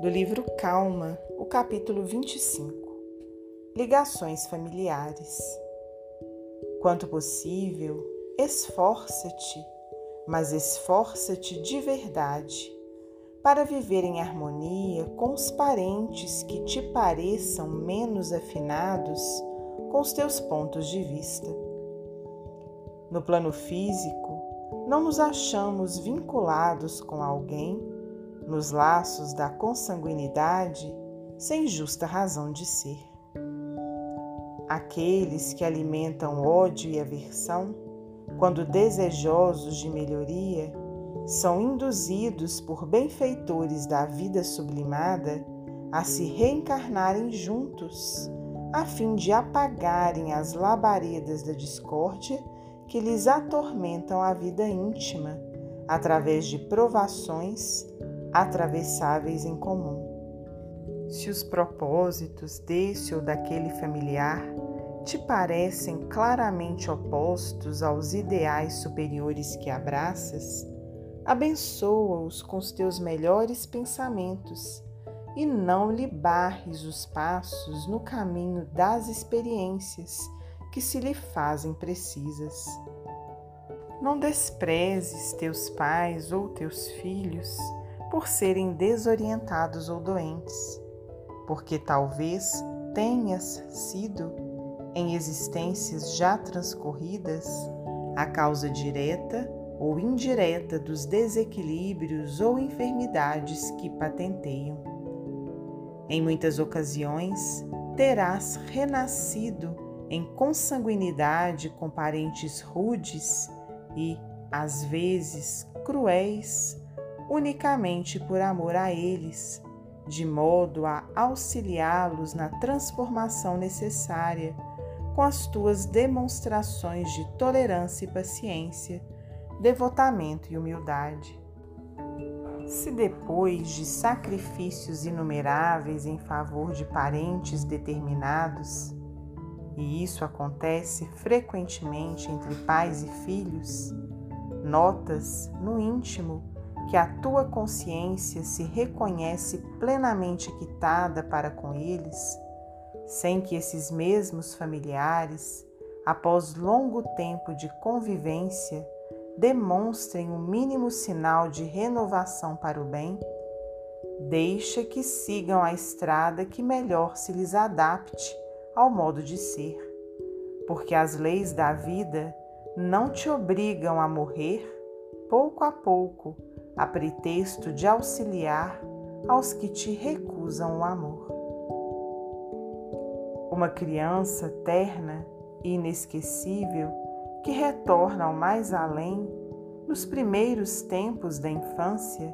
do livro Calma, o capítulo 25 Ligações familiares. Quanto possível, esforça-te, mas esforça-te de verdade, para viver em harmonia com os parentes que te pareçam menos afinados com os teus pontos de vista. No plano físico, não nos achamos vinculados com alguém nos laços da consanguinidade sem justa razão de ser. Aqueles que alimentam ódio e aversão, quando desejosos de melhoria, são induzidos por benfeitores da vida sublimada a se reencarnarem juntos, a fim de apagarem as labaredas da discórdia que lhes atormentam a vida íntima, através de provações atravessáveis em comum. Se os propósitos desse ou daquele familiar te parecem claramente opostos aos ideais superiores que abraças, abençoa-os com os teus melhores pensamentos e não lhe barres os passos no caminho das experiências que se lhe fazem precisas. Não desprezes teus pais ou teus filhos por serem desorientados ou doentes, porque talvez tenhas sido, em existências já transcorridas, a causa direta ou indireta dos desequilíbrios ou enfermidades que patenteiam. Em muitas ocasiões, terás renascido em consanguinidade com parentes rudes e, às vezes, cruéis unicamente por amor a eles, de modo a auxiliá-los na transformação necessária com as tuas demonstrações de tolerância e paciência, devotamento e humildade. Se depois de sacrifícios inumeráveis em favor de parentes determinados, e isso acontece frequentemente entre pais e filhos, notas no íntimo que a tua consciência se reconhece plenamente quitada para com eles, sem que esses mesmos familiares, após longo tempo de convivência, demonstrem o um mínimo sinal de renovação para o bem, deixa que sigam a estrada que melhor se lhes adapte ao modo de ser, porque as leis da vida não te obrigam a morrer pouco a pouco a pretexto de auxiliar aos que te recusam o amor. Uma criança terna e inesquecível que retorna ao mais além nos primeiros tempos da infância,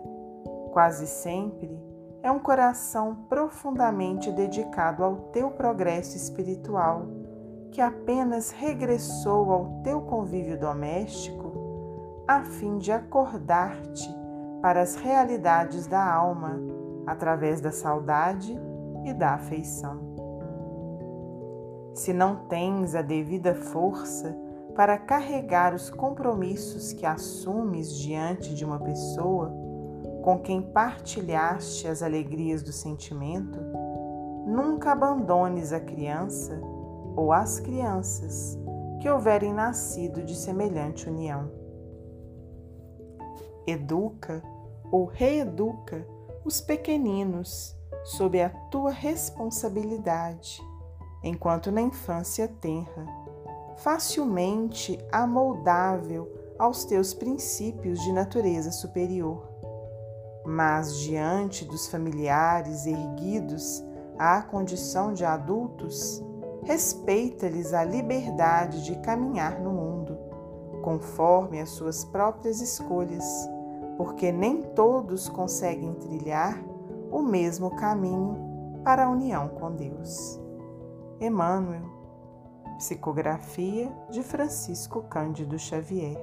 quase sempre é um coração profundamente dedicado ao teu progresso espiritual, que apenas regressou ao teu convívio doméstico a fim de acordar-te para as realidades da alma através da saudade e da afeição. Se não tens a devida força para carregar os compromissos que assumes diante de uma pessoa com quem partilhaste as alegrias do sentimento, nunca abandones a criança ou as crianças que houverem nascido de semelhante união. Educa ou reeduca os pequeninos sob a tua responsabilidade, enquanto na infância tenra, facilmente amoldável aos teus princípios de natureza superior. Mas diante dos familiares erguidos à condição de adultos, respeita-lhes a liberdade de caminhar no mundo, conforme as suas próprias escolhas porque nem todos conseguem trilhar o mesmo caminho para a união com Deus. Emmanuel, Psicografia de Francisco Cândido Xavier.